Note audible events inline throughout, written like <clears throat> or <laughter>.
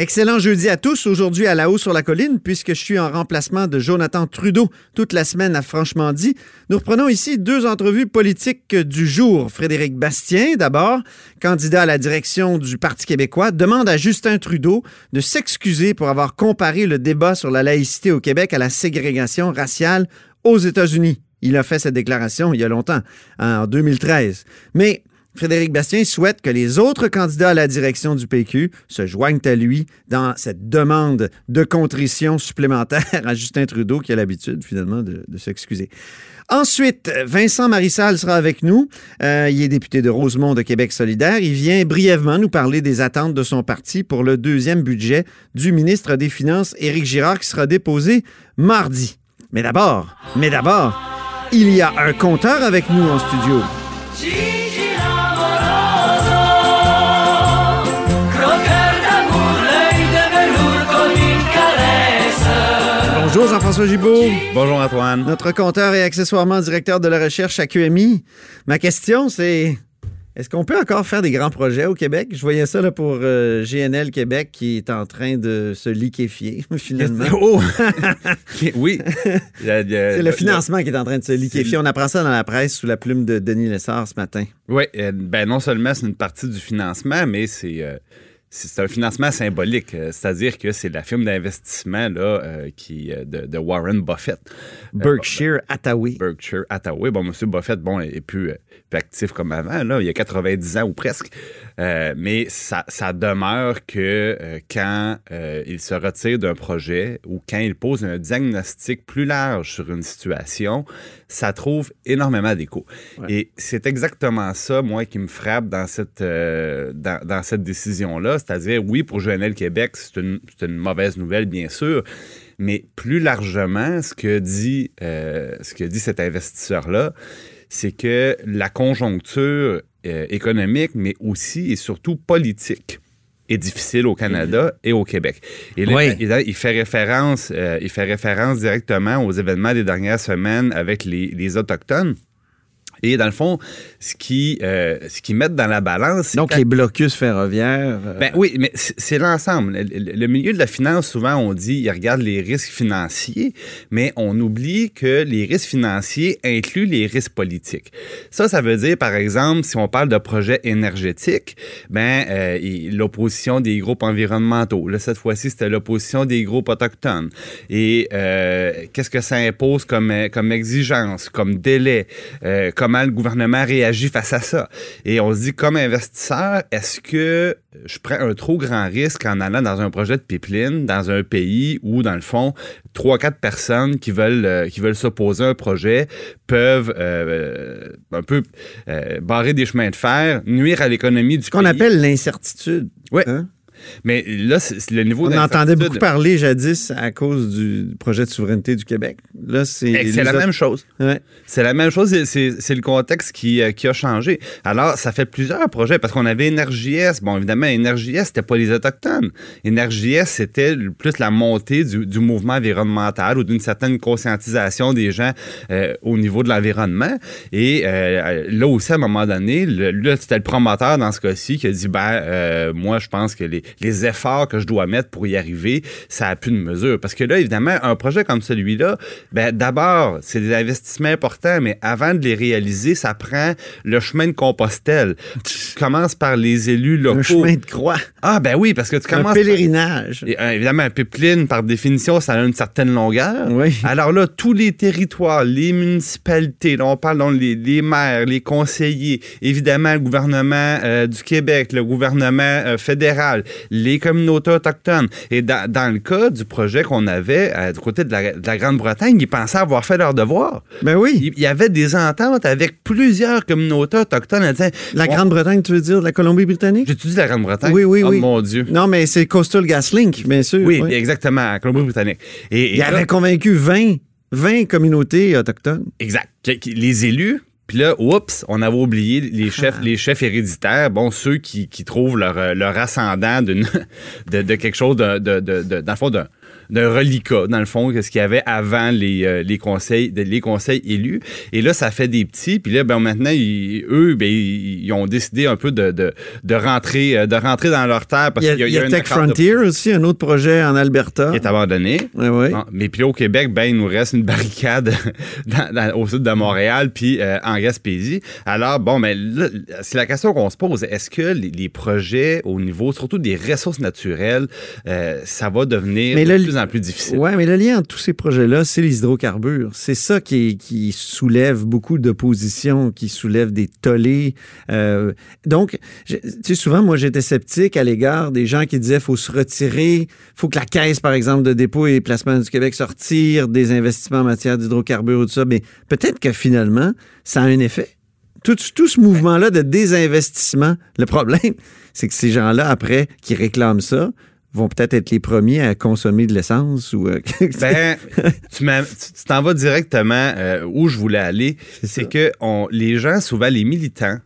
Excellent jeudi à tous. Aujourd'hui à la haut sur la colline, puisque je suis en remplacement de Jonathan Trudeau toute la semaine à Franchement dit. Nous reprenons ici deux entrevues politiques du jour. Frédéric Bastien, d'abord, candidat à la direction du Parti québécois, demande à Justin Trudeau de s'excuser pour avoir comparé le débat sur la laïcité au Québec à la ségrégation raciale aux États-Unis. Il a fait cette déclaration il y a longtemps, en 2013. Mais Frédéric Bastien souhaite que les autres candidats à la direction du PQ se joignent à lui dans cette demande de contrition supplémentaire à Justin Trudeau, qui a l'habitude finalement de, s'excuser. Ensuite, Vincent Marissal sera avec nous. Euh, il est député de Rosemont de Québec solidaire. Il vient brièvement nous parler des attentes de son parti pour le deuxième budget du ministre des Finances, Éric Girard, qui sera déposé mardi. Mais d'abord, mais d'abord, il y a un compteur avec nous en studio. Bonjour Jean-François Gibault. Bonjour Antoine. Notre compteur et accessoirement directeur de la recherche à QMI. Ma question, c'est est-ce qu'on peut encore faire des grands projets au Québec? Je voyais ça là, pour euh, GNL Québec qui est en train de se liquéfier, <laughs> finalement. <laughs> Oh! <laughs> oui. C'est le financement qui est en train de se liquéfier. On apprend ça dans la presse sous la plume de Denis Lessard ce matin. Oui. Euh, ben, non seulement c'est une partie du financement, mais c'est. Euh, c'est un financement symbolique, euh, c'est-à-dire que c'est la firme d'investissement là, euh, qui, euh, de, Warren Buffett. Berkshire Hathaway. Berkshire Hathaway. Bon, M. Buffett, bon, est plus, plus, actif comme avant, là, il y a 90 ans ou presque. mais ça, ça, demeure que quand il se retire d'un projet ou quand il pose un diagnostic plus large sur une situation, ça trouve énormément d'écho. Et c'est exactement ça, moi, qui me frappe dans cette, dans, dans cette décision-là c'est-à-dire, oui, pour GNL Québec, c'est une, mauvaise nouvelle, bien sûr, mais plus largement, ce que dit, euh, ce que dit cet investisseur-là, c'est que la conjoncture euh, économique, mais aussi et surtout politique, est difficile au Canada et au Québec. Et il, fait référence, euh, il fait référence directement aux événements des dernières semaines avec les Autochtones. Et dans le fond, ce qui, euh, ce qui met dans la balance. Donc, les blocus ferroviaires. Euh, ben oui, mais c'est l'ensemble. Le, milieu de la finance, souvent, on dit, il regarde les risques financiers, mais on oublie que les risques financiers incluent les risques politiques. Ça, ça veut dire, par exemple, si on parle de projets énergétiques, ben, euh, l'opposition des groupes environnementaux. Là, cette fois-ci, c'était l'opposition des groupes autochtones. Et qu'est-ce que ça impose comme, comme exigence, comme délai, comme comment le gouvernement réagit face à ça. Et on se dit, comme investisseur, est-ce que je prends un trop grand risque en allant dans un projet de pipeline dans un pays où, dans le fond, trois, quatre personnes qui veulent, euh, qui veulent s'opposer à un projet peuvent euh, un peu euh, barrer des chemins de fer, nuire à l'économie du pays. Ce qu'on appelle l'incertitude. Oui. Hein? Mais là, c'est le niveau On entendait beaucoup parler jadis à cause du projet de souveraineté du Québec. Là, c'est. C'est la même chose. C'est la même chose. C'est le contexte qui, euh, qui, a changé. Alors, ça fait plusieurs projets parce qu'on avait S. Bon, évidemment, S, c'était pas les Autochtones. S, c'était plus la montée du, du mouvement environnemental ou d'une certaine conscientisation des gens euh, au niveau de l'environnement. Et euh, là aussi, à un moment donné, là, c'était le promoteur dans ce cas-ci qui a dit ben, moi, je pense que les, les efforts que je dois mettre pour y arriver, ça a plus de mesure. Parce que là, évidemment, un projet comme celui-là, ben, d'abord, c'est des investissements importants, mais avant de les réaliser, ça prend le chemin de Compostelle. Tu commences par les élus locaux. Le chemin de croix. Ah, ben oui, parce que tu commences. Un pèlerinage. Euh, évidemment, un pipeline, par définition, ça a une certaine longueur. Oui. Alors là, tous les territoires, les municipalités, là, on parle donc les, les maires, les conseillers, évidemment, le gouvernement euh, du Québec, le gouvernement euh, fédéral, les communautés autochtones. Et dans, le cas du projet qu'on avait euh, du côté de la, Grande-Bretagne, ils pensaient avoir fait leur devoir. Ben oui. Il, y avait des ententes avec plusieurs communautés autochtones. la Grande-Bretagne, tu veux dire, la Colombie-Britannique? J'ai-tu dit la Grande-Bretagne? Oui, oui, oh, oui. mon Dieu. Non, mais c'est Coastal GasLink, bien sûr. Oui, exactement, la Colombie-Britannique. Et, il avait convaincu 20 20 communautés autochtones. Exact. Les élus puis là, oups, on avait oublié les chefs, ah. les chefs héréditaires, bon, ceux qui, qui trouvent leur, leur ascendant <laughs> de, de, quelque chose de, de, de, dans le fond, d'un reliquat, dans le fond, que ce qu'il y avait avant les, euh, les, conseils, les conseils élus. Et là, ça fait des petits. Puis là, ben, maintenant, eux, ben, ils, ont décidé un peu de, de, de, rentrer, euh, de rentrer dans leur terre. Parce il y a, il y a, Tech Frontier aussi, un autre projet en Alberta. Qui est abandonné. Oui, oui. mais puis au Québec, ben, il nous reste une barricade <laughs> au sud de Montréal, puis euh, en Gaspésie. Alors, bon, mais ben, c'est la question qu'on se pose. Est-ce que les, projets au niveau, surtout des ressources naturelles, ça va devenir de plus en plus difficile? Oui, mais le lien entre tous ces projets-là, c'est les hydrocarbures. C'est ça qui, qui soulève beaucoup d'opposition, qui soulève des tollés. Euh, donc, tu sais, souvent, moi, j'étais sceptique à l'égard des gens qui disaient faut se retirer, faut que la caisse, par exemple, de dépôt et placement du Québec sortir des investissements en matière d'hydrocarbures ou tout ça. Mais peut-être que finalement, ça a un effet. Tout, tout ce mouvement-là de désinvestissement, le problème, <laughs> c'est que ces gens-là, après, qui réclament ça, vont peut-être être les premiers à consommer de l'essence ou euh, <laughs> ben, tu t'en vas directement euh, où je voulais aller. C'est que les gens souvent les militants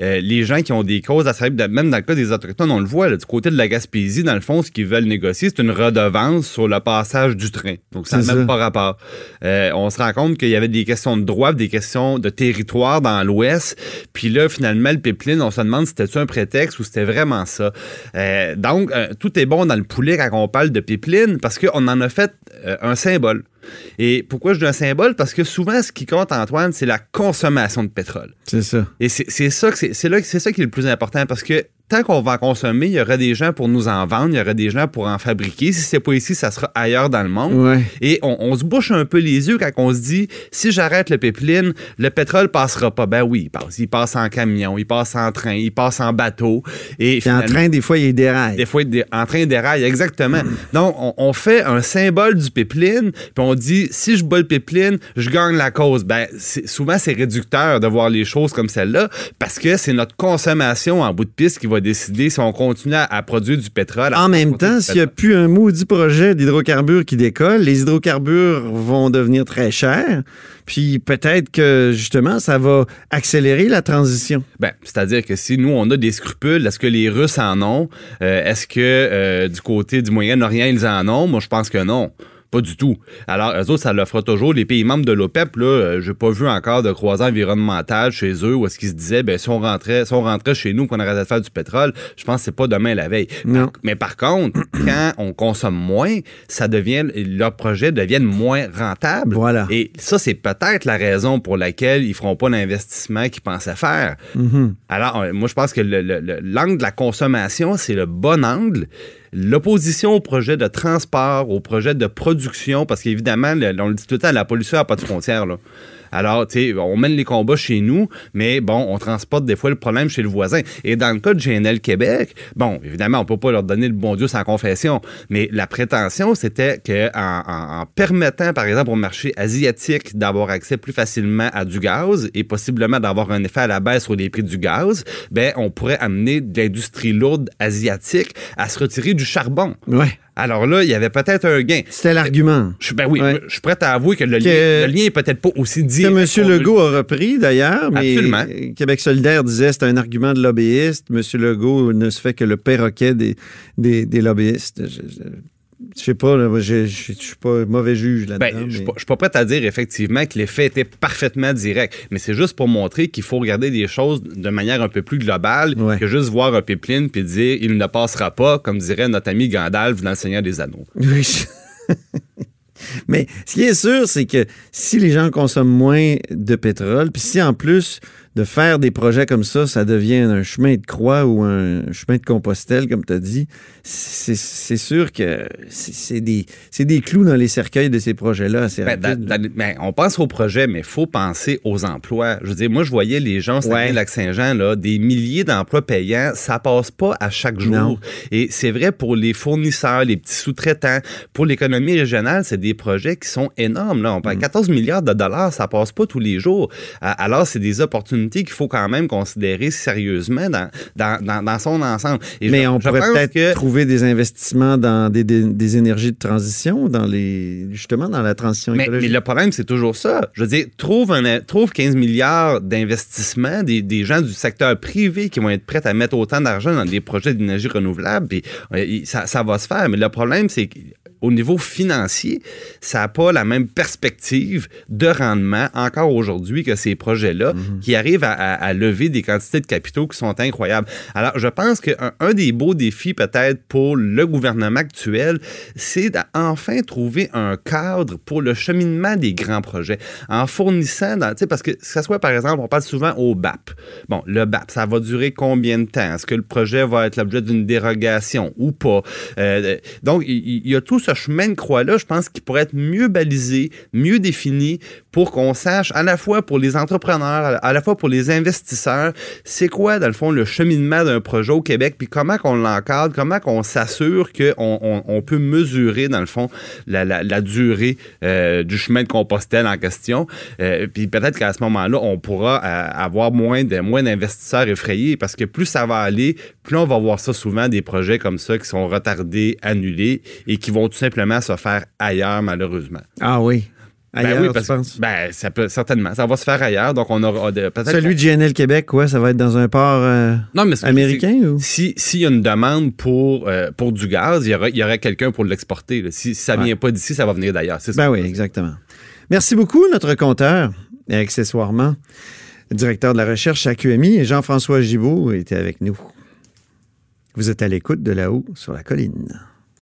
euh, les gens qui ont des causes à servir, même dans le cas des Autochtones, on le voit, du côté de la Gaspésie, dans le fond, ce qu'ils veulent négocier, c'est une redevance sur le passage du train. Donc, ça n'a même pas rapport. Euh, on se rend compte qu'il y avait des questions de droit, des questions de territoire dans l'Ouest. Puis là, finalement, le pipeline, on se demande si c'était un prétexte ou c'était vraiment ça? Euh, donc, tout est bon dans le poulet quand on parle de pipeline parce qu'on en a fait un symbole. Et pourquoi je dis un symbole? Parce que souvent, ce qui compte, Antoine, c'est la consommation de pétrole. C'est ça. Et c'est ça, c'est là, c'est ça qui est le plus important parce que tant qu'on va en consommer, il y aura des gens pour nous en vendre, il y aura des gens pour en fabriquer. Si c'est pas ici, ça sera ailleurs dans le monde. Et on, se bouche un peu les yeux quand on se dit si j'arrête le pipeline, le pétrole passera pas. Ben oui, il passe. Il passe en camion, il passe en train, il passe en bateau. Et en train, des fois, il déraille. Des fois, il en train, il déraille, exactement. Donc, on, fait un symbole du pipeline, puis on dit si je bats le pipeline, je gagne la cause. Ben, souvent, c'est réducteur de voir les choses comme celle-là parce que c'est notre consommation en bout de piste qui va décider si on continue à, produire du pétrole. En même temps, s'il n'y a plus un maudit projet d'hydrocarbures qui décolle, les hydrocarbures vont devenir très chers. Puis peut-être que justement, ça va accélérer la transition. Ben, c'est-à-dire que si nous, on a des scrupules, est-ce que les Russes en ont? Euh, est-ce que euh, du côté du Moyen-Orient, ils en ont? Moi, je pense que non. Pas du tout. Alors, eux autres, ça le fera toujours. Les pays membres de l'OPEP, là, euh, j'ai pas vu encore de croisant environnemental chez eux où est-ce qu'ils se disaient, ben, si on rentrait, si on rentrait chez nous, qu'on arrêtait de faire du pétrole, je pense que c'est pas demain la veille. Non. Mais par contre, <clears throat> quand on consomme moins, ça devient, leurs projets deviennent moins rentables. Voilà. Et ça, c'est peut-être la raison pour laquelle ils feront pas l'investissement qu'ils pensaient faire. Mm-hmm. Alors, moi, je pense que l'angle de la consommation, c'est le bon angle l'opposition au projet de transport, au projet de production, parce qu'évidemment, on le dit tout le temps, la pollution n'a pas de frontières. Là. Alors, tu sais, on mène les combats chez nous, mais bon, on transporte des fois le problème chez le voisin. Et dans le cas de GNL Québec, bon, évidemment, on peut pas leur donner le bon Dieu sans confession, mais la prétention, c'était qu'en en, permettant, par exemple, au marché asiatique d'avoir accès plus facilement à du gaz et possiblement d'avoir un effet à la baisse sur les prix du gaz, ben, on pourrait amener de l'industrie lourde asiatique à se retirer du charbon. Ouais. Alors là, il y avait peut-être un gain. C'était l'argument. Ben oui, je suis prêt à avouer que le, lien, le est peut-être pas aussi dit. Que M. Legault a repris d'ailleurs, mais Absolument. Québec solidaire disait que c'est un argument de lobbyiste. M. Legault ne se fait que le perroquet des, des, des lobbyistes. Je sais pas, je suis pas mauvais juge là-dedans. Ben, je suis pas, prêt à dire effectivement que l'effet était parfaitement direct, mais c'est juste pour montrer qu'il faut regarder les choses de manière un peu plus globale que juste voir un pipeline puis dire il ne passera pas, comme dirait notre ami Gandalf dans Le Seigneur des Anneaux. <laughs> Oui. mais ce qui est sûr, c'est que si les gens consomment moins de pétrole, puis si en plus de faire des projets comme ça, ça devient un chemin de croix ou un chemin de Compostelle, comme tu as dit, c'est sûr que c'est des, des clous dans les cercueils de ces projets-là ben, ben, on pense aux projets, mais il faut penser aux emplois. Je veux dire, moi, je voyais les gens au Lac-Saint-Jean, là, des milliers d'emplois payants, ça passe pas à chaque jour. Et c'est vrai pour les fournisseurs, les petits sous-traitants, pour l'économie régionale, c'est des projets qui sont énormes. Là. On parle 14 mm. milliards de dollars, ça passe pas tous les jours. Alors, c'est des opportunités qu'il faut quand même considérer sérieusement dans, dans, dans, son ensemble. Mais on pourrait peut-être trouver des investissements dans des, des, énergies de transition, dans les justement dans la transition écologique. Mais le problème, c'est toujours ça. Je veux dire, trouve, un, trouve 15 milliards d'investissements, des, des, gens du secteur privé qui vont être prêts à mettre autant d'argent dans des projets d'énergie renouvelable, puis euh, ça, ça va se faire. Mais le problème, c'est au niveau financier, ça n'a pas la même perspective de rendement encore aujourd'hui que ces projets-là Mhm. qui arrivent à, à- à lever des quantités de capitaux qui sont incroyables. Alors, je pense qu'un un des beaux défis peut-être pour le gouvernement actuel, c'est d'enfin trouver un cadre pour le cheminement des grands projets en fournissant, dans, tu sais, parce que que ça soit, par exemple, on parle souvent au BAP. Bon, le BAP, ça va durer combien de temps? Est-ce que le projet va être l'objet d'une dérogation ou pas? Euh, donc, il, il y a tout ce chemin de croix-là, je pense, qui pourrait être mieux balisé, mieux défini pour qu'on sache, à la fois pour les entrepreneurs, à la fois pour les investisseurs, c'est quoi, dans le fond, le cheminement d'un projet au Québec, puis comment qu'on l'encadre, comment qu'on s'assure qu'on on, peut mesurer, dans le fond, la durée euh, du chemin de Compostelle en question. Euh, puis peut-être qu'à ce moment-là, on pourra euh, avoir moins de moins d'investisseurs effrayés parce que plus ça va aller, plus on va voir ça souvent des projets comme ça qui sont retardés, annulés et qui vont tout simplement se faire ailleurs malheureusement. Ah oui. Ailleurs, ben oui, tu parce penses? que ben, ça peut certainement, ça va se faire ailleurs, donc on aura de- peut-être Celui de GNL Québec, quoi, ça va être dans un port euh, non, mais américain ou? Si s'il y a une demande pour euh, pour du gaz, il y aurait aurait quelqu'un pour l'exporter. Si, si ça Ouais. vient pas d'ici, ça va venir d'ailleurs. Ben ça. oui, exactement. Merci beaucoup, notre compteur, et accessoirement, directeur de la recherche à QMI, et Jean-François Gibault était avec nous. Vous êtes à l'écoute de là-haut sur la colline.